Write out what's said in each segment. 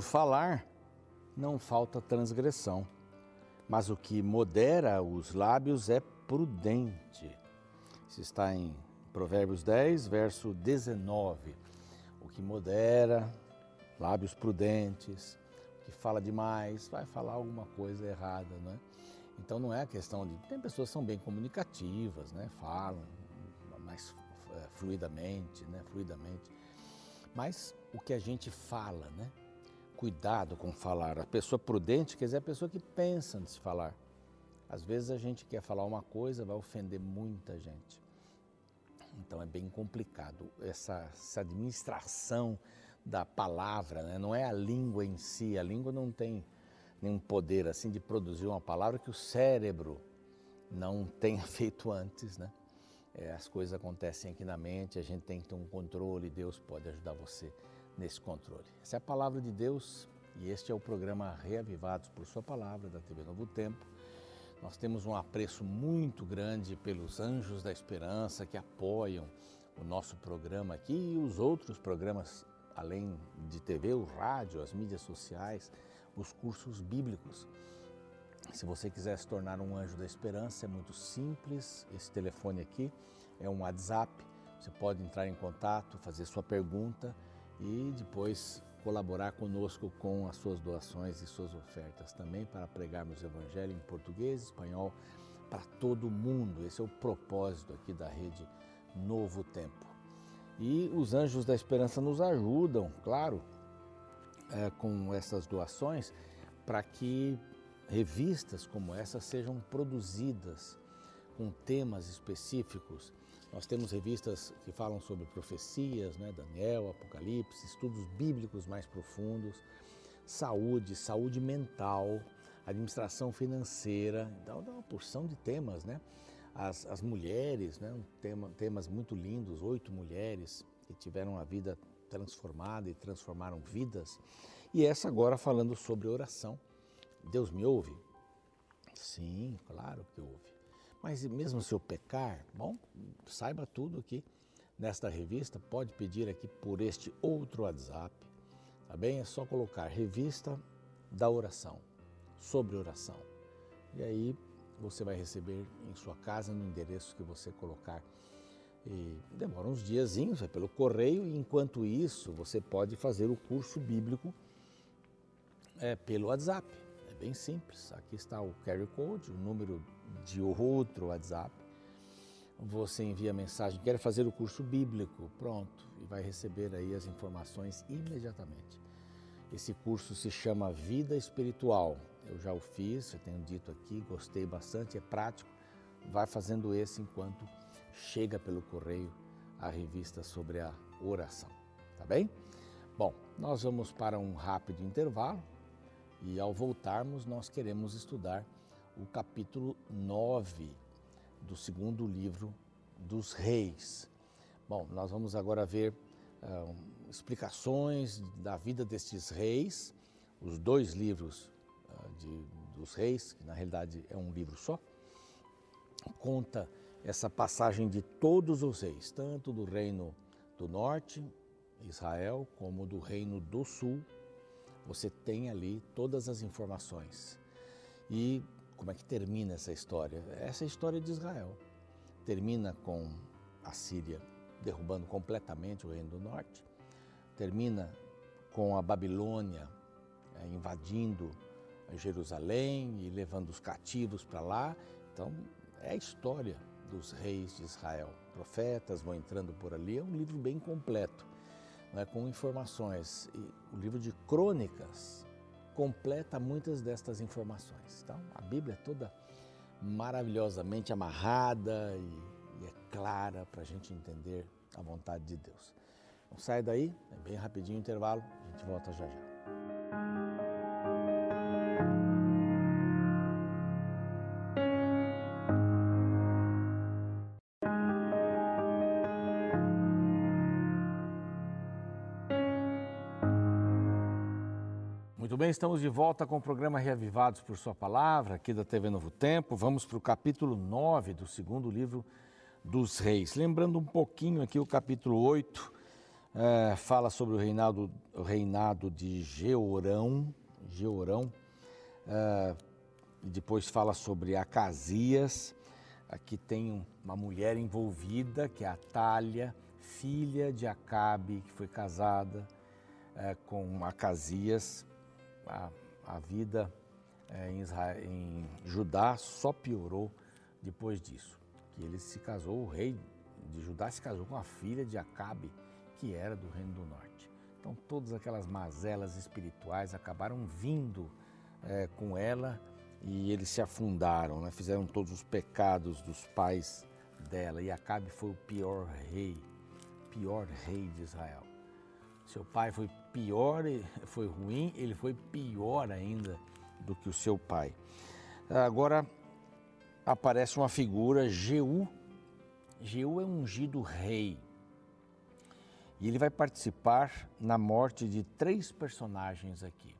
muito falar, não falta transgressão, mas o que modera os lábios é prudente. Isso está em Provérbios 10, verso 19. O que modera, lábios prudentes, o que fala demais, vai falar alguma coisa errada, não é? Então não é a questão de. Tem pessoas que são bem comunicativas, né? Falam mais é, fluidamente, né? Fluidamente. Mas o que a gente fala, né? Cuidado com falar. A pessoa prudente quer dizer a pessoa que pensa antes de falar. Às vezes a gente quer falar uma coisa, vai ofender muita gente. Então é bem complicado essa, essa administração da palavra, né? não é a língua em si, a língua não tem nenhum poder assim de produzir uma palavra que o cérebro não tenha feito antes, né? É, as coisas acontecem aqui na mente, a gente tem que ter um controle, Deus pode ajudar você nesse controle. Essa é a palavra de Deus e este é o programa Reavivados por Sua Palavra da TV Novo Tempo. Nós temos um apreço muito grande pelos anjos da esperança que apoiam o nosso programa aqui e os outros programas, além de TV, o rádio, as mídias sociais, os cursos bíblicos. Se você quiser se tornar um anjo da esperança, é muito simples. Esse telefone aqui é um WhatsApp. Você pode entrar em contato, fazer sua pergunta e depois colaborar conosco com as suas doações e suas ofertas também para pregarmos o Evangelho em português, espanhol, para todo mundo. Esse é o propósito aqui da rede Novo Tempo. E os Anjos da Esperança nos ajudam, claro, é, com essas doações para que revistas como essa sejam produzidas com temas específicos nós temos revistas que falam sobre profecias, né? Daniel, Apocalipse, estudos bíblicos mais profundos, saúde, saúde mental, administração financeira, então dá uma porção de temas, né? As, as mulheres, né? Um tema, temas muito lindos, oito mulheres que tiveram a vida transformada e transformaram vidas. E essa agora falando sobre oração. Deus me ouve? Sim, claro que ouve. Mas mesmo se eu pecar, bom, saiba tudo aqui nesta revista, pode pedir aqui por este outro WhatsApp, tá bem? É só colocar revista da oração, sobre oração. E aí você vai receber em sua casa no endereço que você colocar. E demora uns diazinhos, é pelo correio, e enquanto isso você pode fazer o curso bíblico é, pelo WhatsApp. Bem simples. Aqui está o carry code, o número de outro WhatsApp. Você envia a mensagem, quer fazer o curso bíblico, pronto, e vai receber aí as informações imediatamente. Esse curso se chama Vida Espiritual. Eu já o fiz, eu tenho dito aqui, gostei bastante, é prático. Vai fazendo esse enquanto chega pelo correio a revista sobre a oração, tá bem? Bom, nós vamos para um rápido intervalo e ao voltarmos nós queremos estudar o capítulo 9 do segundo livro dos Reis. Bom, nós vamos agora ver uh, explicações da vida destes reis, os dois livros uh, de, dos reis, que na realidade é um livro só, conta essa passagem de todos os reis, tanto do reino do norte, Israel, como do reino do sul. Você tem ali todas as informações. E como é que termina essa história? Essa é a história de Israel. Termina com a Síria derrubando completamente o reino do norte, termina com a Babilônia é, invadindo Jerusalém e levando os cativos para lá. Então, é a história dos reis de Israel. Profetas vão entrando por ali, é um livro bem completo, né, com informações. E o livro de crônicas completa muitas destas informações. Então, a Bíblia é toda maravilhosamente amarrada e, e é clara para a gente entender a vontade de Deus. Não sai daí, é bem rapidinho o intervalo, a gente volta já já. Bem, estamos de volta com o programa Reavivados por Sua Palavra, aqui da TV Novo Tempo. Vamos para o capítulo 9 do segundo livro dos Reis. Lembrando um pouquinho aqui o capítulo 8, é, fala sobre o reinado, o reinado de Georão, Georão é, depois fala sobre Acasias. Aqui tem uma mulher envolvida, que é a Talha, filha de Acabe, que foi casada é, com Acasias. A, a vida é, em, Israel, em Judá só piorou depois disso. Que ele se casou, o rei de Judá se casou com a filha de Acabe, que era do Reino do Norte. Então, todas aquelas mazelas espirituais acabaram vindo é, com ela e eles se afundaram, né? fizeram todos os pecados dos pais dela. E Acabe foi o pior rei, pior rei de Israel. Seu pai foi pior, foi ruim, ele foi pior ainda do que o seu pai. Agora aparece uma figura, Jeú. Jeú é ungido rei. E ele vai participar na morte de três personagens aqui.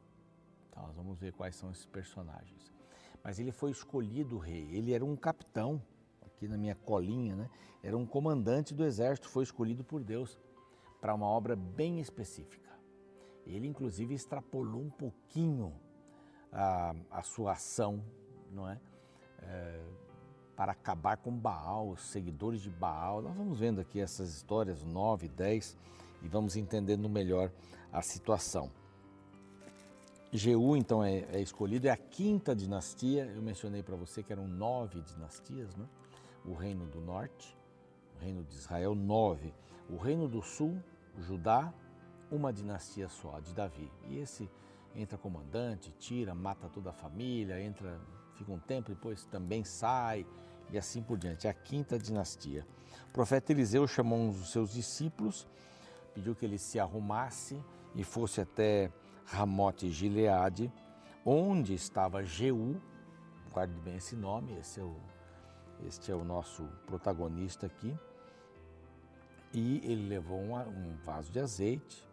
Então, nós vamos ver quais são esses personagens. Mas ele foi escolhido rei. Ele era um capitão, aqui na minha colinha, né? Era um comandante do exército, foi escolhido por Deus para uma obra bem específica. Ele, inclusive, extrapolou um pouquinho a, a sua ação, não é? é? Para acabar com Baal, os seguidores de Baal. Nós vamos vendo aqui essas histórias 9, 10 e vamos entendendo melhor a situação. Jeú, então, é, é, escolhido, é a quinta dinastia. Eu mencionei para você que eram nove dinastias, né? O reino do norte, o reino de Israel, nove. O reino do sul, Judá, uma dinastia só, de Davi. E esse entra comandante, tira, mata toda a família, entra, fica um tempo, depois também sai, e assim por diante. É a quinta dinastia. O profeta Eliseu chamou um dos seus discípulos, pediu que ele se arrumasse e fosse até Ramote Gileade, onde estava Jeú, guarde bem esse nome, esse é o, este é o nosso protagonista aqui, e ele levou um, um vaso de azeite,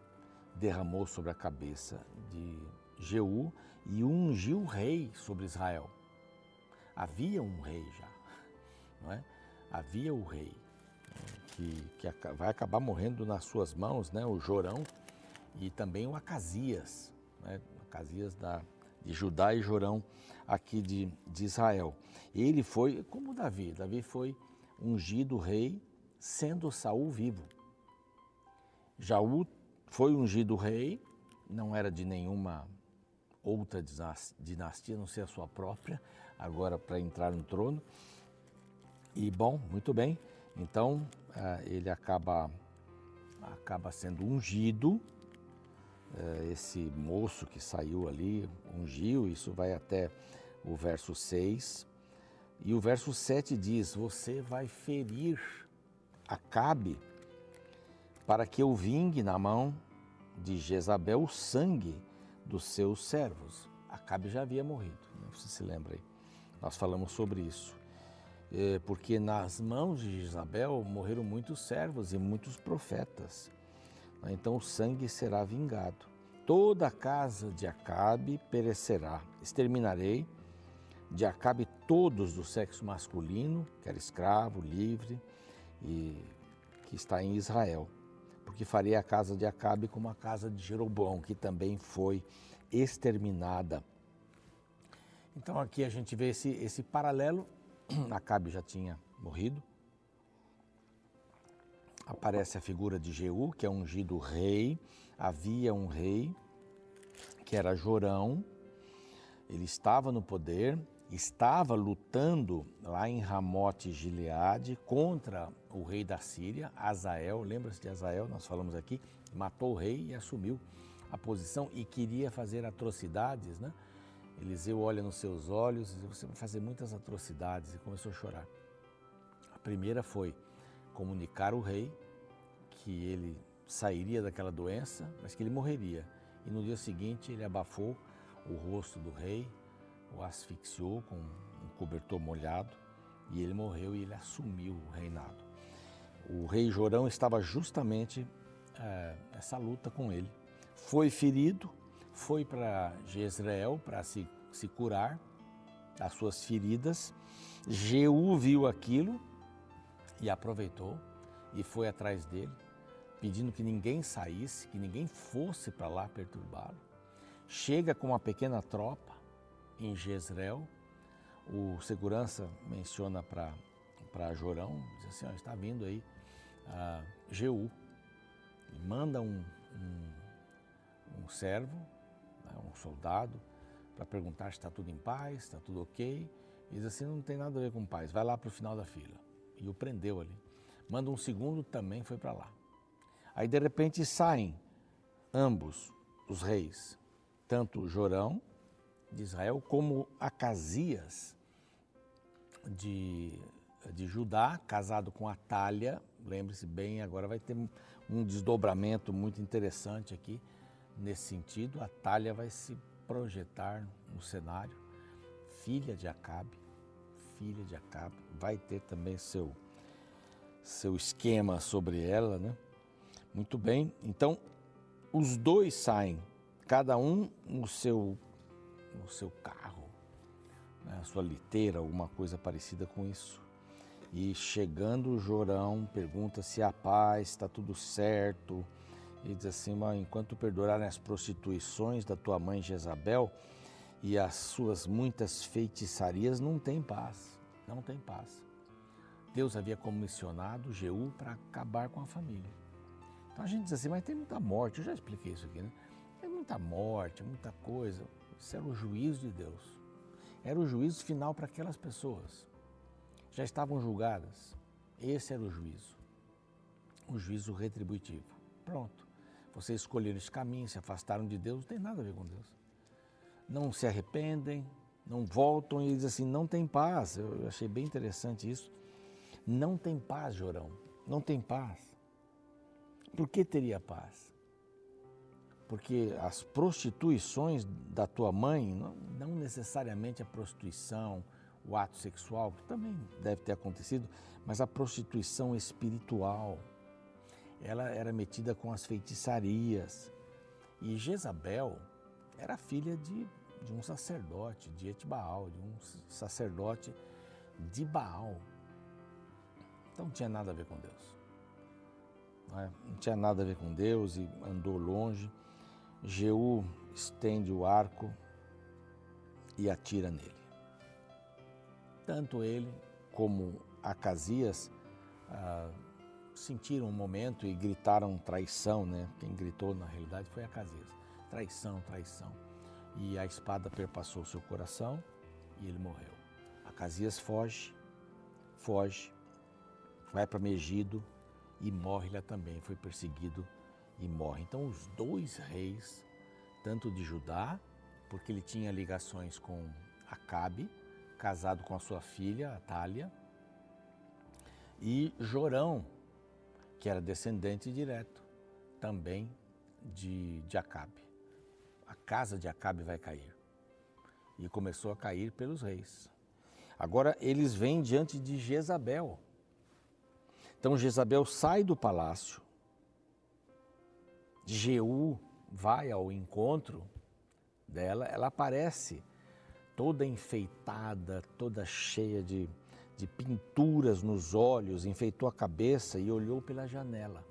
derramou sobre a cabeça de Jeú e ungiu o rei sobre Israel. Havia um rei já, não é? Havia o rei que, que vai acabar morrendo nas suas mãos, né? O Jorão e também o Acasias, né? Acasias da, de Judá e Jorão aqui de, de Israel. Ele foi como Davi. Davi foi ungido rei sendo Saul vivo. Jaú foi ungido rei, não era de nenhuma outra dinastia, não ser a sua própria, agora para entrar no trono. E bom, muito bem, então ah, ele acaba, acaba sendo ungido, eh, esse moço que saiu ali ungiu, isso vai até o verso 6. E o verso 7 diz: Você vai ferir Acabe para que eu vingue na mão de Jezabel o sangue dos seus servos. Acabe já havia morrido, né? você se lembra aí. Nós falamos sobre isso. É, porque nas mãos de Jezabel morreram muitos servos e muitos profetas. Né? Então o sangue será vingado. Toda a casa de Acabe perecerá. Exterminarei de Acabe todos do sexo masculino, quer escravo, livre, e que está em Israel porque farei a casa de Acabe como a casa de Jeroboão, que também foi exterminada. Então aqui a gente vê esse, esse paralelo. Acabe já tinha morrido. Aparece a figura de Jeú, que é ungido rei. Havia um rei, que era Jorão. Ele estava no poder, estava lutando lá em Ramote Gileade contra o rei da Síria, Azael. Lembra-se de Azael? Nós falamos aqui. Matou o rei e assumiu a posição e queria fazer atrocidades, né? Eliseu olha nos seus olhos e você vai fazer muitas atrocidades e começou a chorar. A primeira foi comunicar ao rei que ele sairia daquela doença, mas que ele morreria. E no dia seguinte ele abafou o rosto do rei, o asfixiou com um cobertor molhado e ele morreu e ele assumiu o reinado. O rei Jorão estava justamente é, essa luta com ele. Foi ferido, foi para Jezreel para se, se curar das suas feridas. Jeú viu aquilo e aproveitou e foi atrás dele pedindo que ninguém saísse, que ninguém fosse para lá perturbá-lo. Chega com uma pequena tropa em Jezreel. O segurança menciona para Jorão, diz assim, ó, está vindo aí uh, Jeú. E manda um, um, um servo, né, um soldado, para perguntar se está tudo em paz, está tudo ok. E diz assim, não tem nada a ver com paz, vai lá para o final da fila. E o prendeu ali. Manda um segundo, também foi para lá. Aí de repente saem ambos os reis, tanto Jorão de Israel como Acasias de, de Judá, casado com Atália. Lembre-se bem, agora vai ter um desdobramento muito interessante aqui nesse sentido. Atália vai se projetar no cenário, filha de Acabe, filha de Acabe, vai ter também seu seu esquema sobre ela, né? Muito bem. Então, os dois saem, cada um no seu no seu carro, né? sua liteira, alguma coisa parecida com isso. E chegando o Jorão, pergunta se a paz está tudo certo. E diz assim: enquanto perdurarem as prostituições da tua mãe Jezabel e as suas muitas feitiçarias, não tem paz. Não tem paz. Deus havia comissionado Jeú para acabar com a família. Então a gente diz assim, mas tem muita morte, eu já expliquei isso aqui, né? Tem muita morte, muita coisa. Isso era o juízo de Deus. Era o juízo final para aquelas pessoas. Já estavam julgadas. Esse era o juízo. O juízo retributivo. Pronto. Vocês escolheram esse caminho, se afastaram de Deus, não tem nada a ver com Deus. Não se arrependem, não voltam e dizem assim, não tem paz. Eu achei bem interessante isso. Não tem paz, Jorão. Não tem paz. Por que teria paz? Porque as prostituições da tua mãe, não, não necessariamente a prostituição, o ato sexual, que também deve ter acontecido, mas a prostituição espiritual. Ela era metida com as feitiçarias. E Jezabel era filha de, de um sacerdote de Etbaal, de um sacerdote de Baal. Então não tinha nada a ver com Deus. Não, é? não tinha nada a ver com Deus e andou longe. Jeú estende o arco e atira nele. Tanto ele como Acasias ah, sentiram um momento e gritaram traição, né? Quem gritou na realidade foi Acasias. Traição, traição. E a espada perpassou seu coração e ele morreu. Acasias foge, foge, vai para Megido e morre lá também, foi perseguido e morre. Então os dois reis, tanto de Judá, porque ele tinha ligações com Acabe, casado com a sua filha, Atália, e Jorão, que era descendente direto também de, de Acabe. A casa de Acabe vai cair. E começou a cair pelos reis. Agora eles vêm diante de Jezabel, então Jezabel sai do palácio, Jeú vai ao encontro dela, ela aparece toda enfeitada, toda cheia de, de pinturas nos olhos, enfeitou a cabeça e olhou pela janela.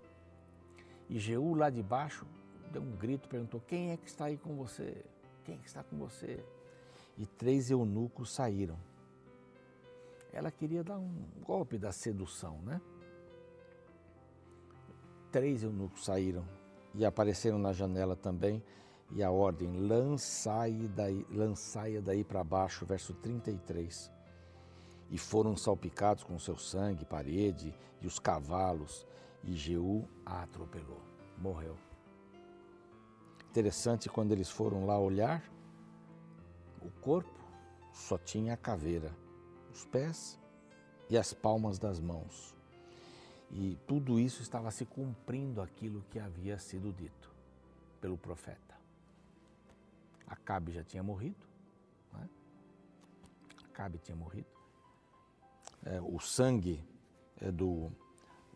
E Jeú lá de baixo deu um grito, perguntou: Quem é que está aí com você? Quem é que está com você? E três eunucos saíram. Ela queria dar um golpe da sedução, né? três eunucos saíram e apareceram na janela também, e a ordem, lançai daí, lançai daí para baixo, verso 33. E foram salpicados com seu sangue, parede e os cavalos, e Jeú a atropelou, morreu. Interessante quando eles foram lá olhar, o corpo só tinha a caveira, os pés e as palmas das mãos. E tudo isso estava se cumprindo aquilo que havia sido dito pelo profeta. Acabe já tinha morrido, né? Acabe tinha morrido. É, o sangue é, do,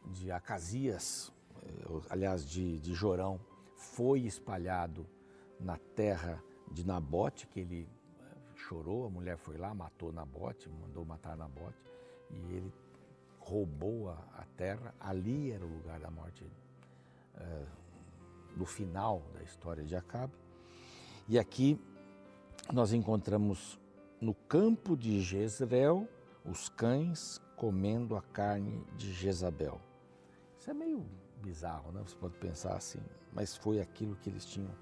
de Acasias, é, aliás, de, de Jorão, foi espalhado na terra de Nabote, que ele é, chorou, a mulher foi lá, matou Nabote, mandou matar Nabote, e ele roubou a, a terra, ali era o lugar da morte é, do final da história de Acabe. E aqui nós encontramos no campo de Jezreel os cães comendo a carne de Jezabel. Isso é meio bizarro, né? Você pode pensar assim, mas foi aquilo que eles tinham,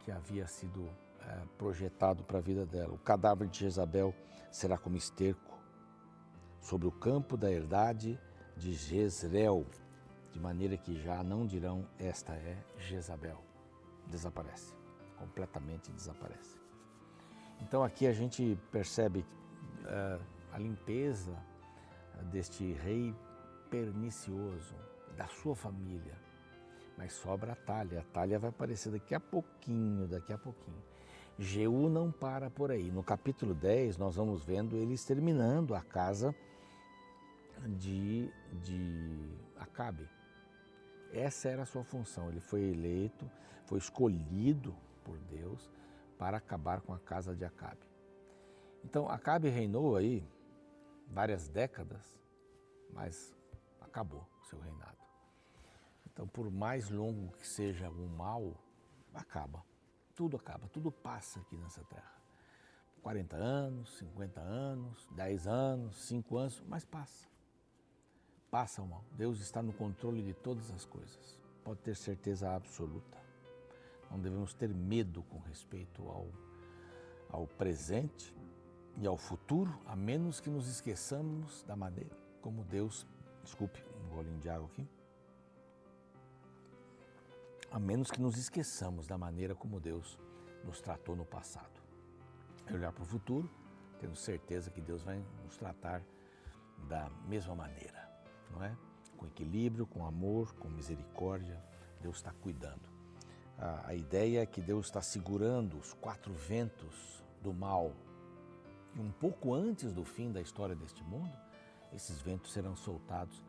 que havia sido é, projetado para a vida dela. O cadáver de Jezabel será como esterco sobre o campo da herdade de Jezreel, de maneira que já não dirão esta é Jezabel. Desaparece, completamente desaparece. Então aqui a gente percebe uh, a limpeza deste rei pernicioso, da sua família. Mas sobra a talha. A talha vai aparecer daqui a pouquinho, daqui a pouquinho. Jeú não para por aí. No capítulo 10, nós vamos vendo ele exterminando a casa de, de Acabe. Essa era a sua função. Ele foi eleito, foi escolhido por Deus para acabar com a casa de Acabe. Então, Acabe reinou aí várias décadas, mas acabou o seu reinado. Então, por mais longo que seja o mal, acaba. Tudo acaba, tudo passa aqui nessa terra. 40 anos, 50 anos, 10 anos, 5 anos, mas passa. Passa mal. Deus está no controle de todas as coisas. Pode ter certeza absoluta. Não devemos ter medo com respeito ao, ao presente e ao futuro, a menos que nos esqueçamos da maneira como Deus, desculpe, um golinho de água aqui, a menos que nos esqueçamos da maneira como Deus nos tratou no passado. É olhar para o futuro, tendo certeza que Deus vai nos tratar da mesma maneira, não é? Com equilíbrio, com amor, com misericórdia, Deus está cuidando. A, a ideia é que Deus está segurando os quatro ventos do mal. E um pouco antes do fim da história deste mundo, esses ventos serão soltados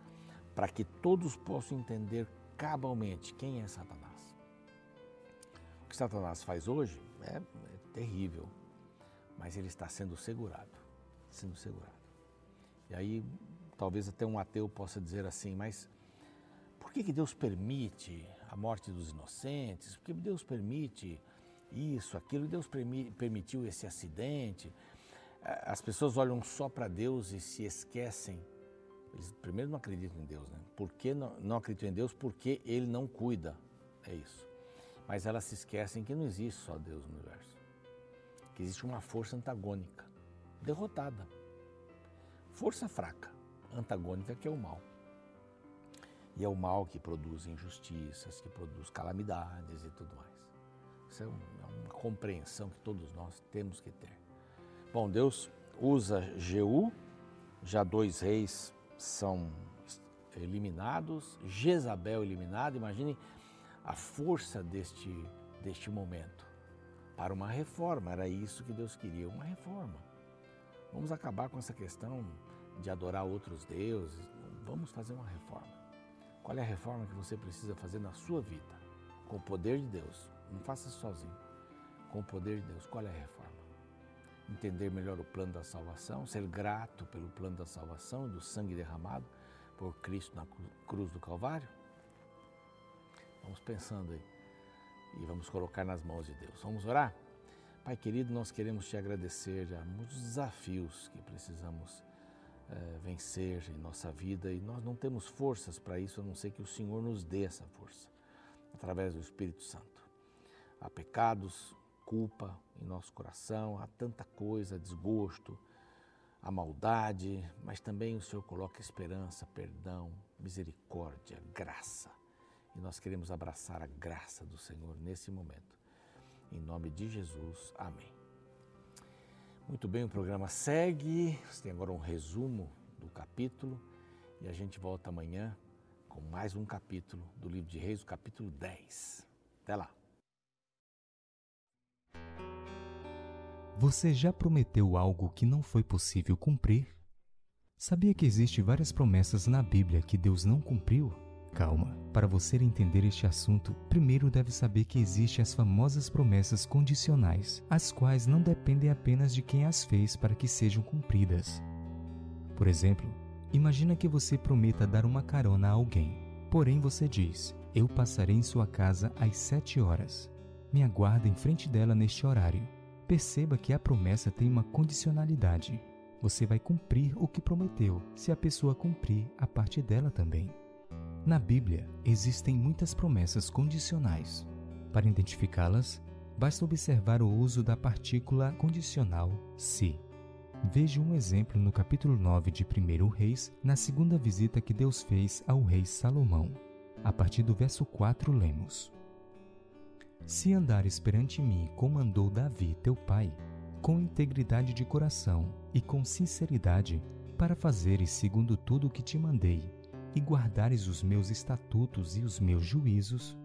para que todos possam entender cabalmente quem é Satanás. O que Satanás faz hoje é, é terrível, mas ele está sendo segurado, sendo segurado. E aí, talvez até um ateu possa dizer assim, mas por que, que Deus permite a morte dos inocentes? Por que Deus permite isso, aquilo? Deus permitiu esse acidente? As pessoas olham só para Deus e se esquecem. Eles primeiro não acreditam em Deus, né? Por que não, não acreditam em Deus? Porque Ele não cuida. É isso. Mas elas se esquecem que não existe só Deus no universo. Que existe uma força antagônica, derrotada. Força fraca, antagônica, que é o mal. E é o mal que produz injustiças, que produz calamidades e tudo mais. Isso é, um, é uma compreensão que todos nós temos que ter. Bom, Deus usa Jeú, já dois reis são eliminados, Jezabel eliminada. Imagine a força deste, deste momento para uma reforma. Era isso que Deus queria, uma reforma. Vamos acabar com essa questão de adorar outros deuses. Vamos fazer uma reforma. Qual é a reforma que você precisa fazer na sua vida? Com o poder de Deus. Não faça sozinho. Com o poder de Deus, qual é a reforma? Entender melhor o plano da salvação, ser grato pelo plano da salvação e do sangue derramado por Cristo na cruz do Calvário? Vamos pensando aí e vamos colocar nas mãos de Deus. Vamos orar? Pai querido, nós queremos te agradecer já muitos desafios que precisamos é, vencer em nossa vida e nós não temos forças para isso, a não ser que o Senhor nos dê essa força, através do Espírito Santo. Há pecados, culpa em nosso coração, há tanta coisa, desgosto, a maldade, mas também o Senhor coloca esperança, perdão, misericórdia, graça. E nós queremos abraçar a graça do Senhor nesse momento. Em nome de Jesus, amém. Muito bem, o programa segue. Você tem agora um resumo do capítulo e a gente volta amanhã com mais um capítulo do livro de Reis, o capítulo 10. Até lá. Você já prometeu algo que não foi possível cumprir? Sabia que existe várias promessas na Bíblia que Deus não cumpriu? Calma. Para você entender este assunto, primeiro deve saber que existem as famosas promessas condicionais, as quais não dependem apenas de quem as fez para que sejam cumpridas. Por exemplo, imagina que você prometa dar uma carona a alguém. Porém, você diz: Eu passarei em sua casa às sete horas. Me aguarda em frente dela neste horário. Perceba que a promessa tem uma condicionalidade. Você vai cumprir o que prometeu se a pessoa cumprir a parte dela também. Na Bíblia, existem muitas promessas condicionais. Para identificá-las, basta observar o uso da partícula condicional se. Veja um exemplo no capítulo 9 de 1 Reis, na segunda visita que Deus fez ao rei Salomão. A partir do verso 4, lemos: Se andares perante mim como andou Davi, teu pai, com integridade de coração e com sinceridade, para fazeres segundo tudo o que te mandei, e guardares os meus estatutos e os meus juízos,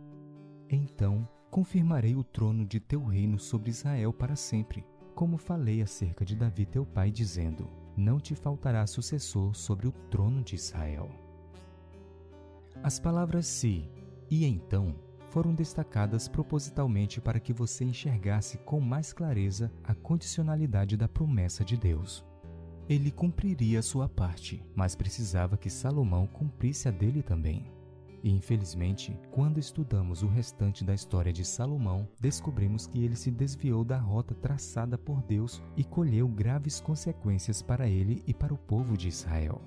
então confirmarei o trono de teu reino sobre Israel para sempre, como falei acerca de Davi teu pai, dizendo: Não te faltará sucessor sobre o trono de Israel. As palavras se e então foram destacadas propositalmente para que você enxergasse com mais clareza a condicionalidade da promessa de Deus. Ele cumpriria sua parte, mas precisava que Salomão cumprisse a dele também. E infelizmente, quando estudamos o restante da história de Salomão, descobrimos que ele se desviou da rota traçada por Deus e colheu graves consequências para ele e para o povo de Israel.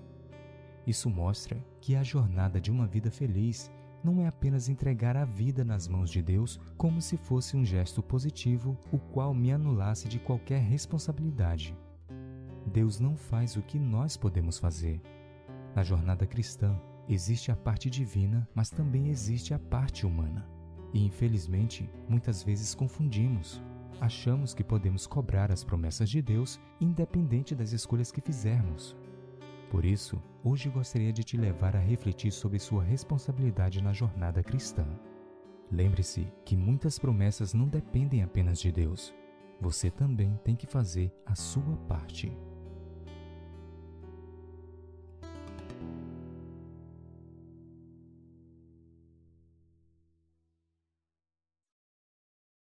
Isso mostra que a jornada de uma vida feliz não é apenas entregar a vida nas mãos de Deus como se fosse um gesto positivo, o qual me anulasse de qualquer responsabilidade. Deus não faz o que nós podemos fazer. Na jornada cristã, existe a parte divina, mas também existe a parte humana. E infelizmente, muitas vezes confundimos. Achamos que podemos cobrar as promessas de Deus independente das escolhas que fizermos. Por isso, hoje gostaria de te levar a refletir sobre sua responsabilidade na jornada cristã. Lembre-se que muitas promessas não dependem apenas de Deus. Você também tem que fazer a sua parte.